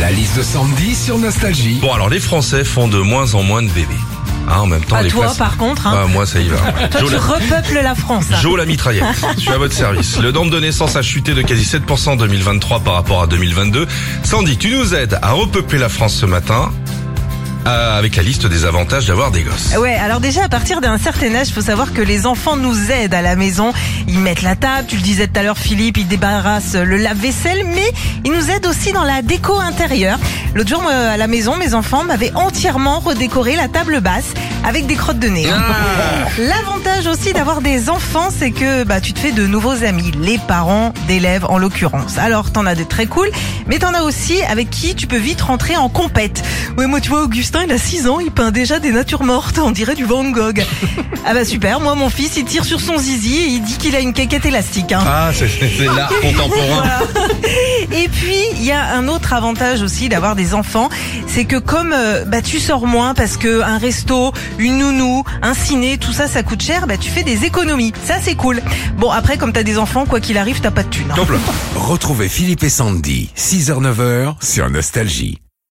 La liste de Sandy sur Nostalgie. Bon, alors les Français font de moins en moins de bébés. Hein, en même temps, Pas les toi, places- par contre, hein. Ah, moi, ça y va. Toi, Jo tu la- repeuples la France. hein. Jo la mitraillette. Je suis à votre service. Le nombre de naissances a chuté de quasi 7% en 2023 par rapport à 2022. Sandy, tu nous aides à repeupler la France ce matin euh, avec la liste des avantages d'avoir des gosses. Ouais, alors déjà à partir d'un certain âge, faut savoir que les enfants nous aident à la maison. Ils mettent la table, tu le disais tout à l'heure Philippe, ils débarrassent le lave-vaisselle, mais ils nous aident aussi dans la déco intérieure. L'autre jour à la maison, mes enfants m'avaient entièrement redécoré la table basse avec des crottes de nez. hein. L'avantage aussi d'avoir des enfants, c'est que bah tu te fais de nouveaux amis, les parents d'élèves en l'occurrence. Alors t'en as des très cool, mais t'en as aussi avec qui tu peux vite rentrer en compète. Ouais, moi tu vois Augustin, il a 6 ans, il peint déjà des natures mortes, on dirait du Van Gogh. ah bah super, moi mon fils, il tire sur son zizi et il dit qu'il a une caquette élastique. Hein. Ah, c'est c'est l'art contemporain. Et puis, il y a un autre avantage aussi d'avoir des enfants, c'est que comme euh, bah tu sors moins parce que un resto, une nounou, un ciné, tout ça ça coûte cher, bah tu fais des économies. Ça c'est cool. Bon après comme t'as des enfants, quoi qu'il arrive, t'as pas de thunes. hein. Retrouvez Philippe et Sandy, 6h-9h sur Nostalgie.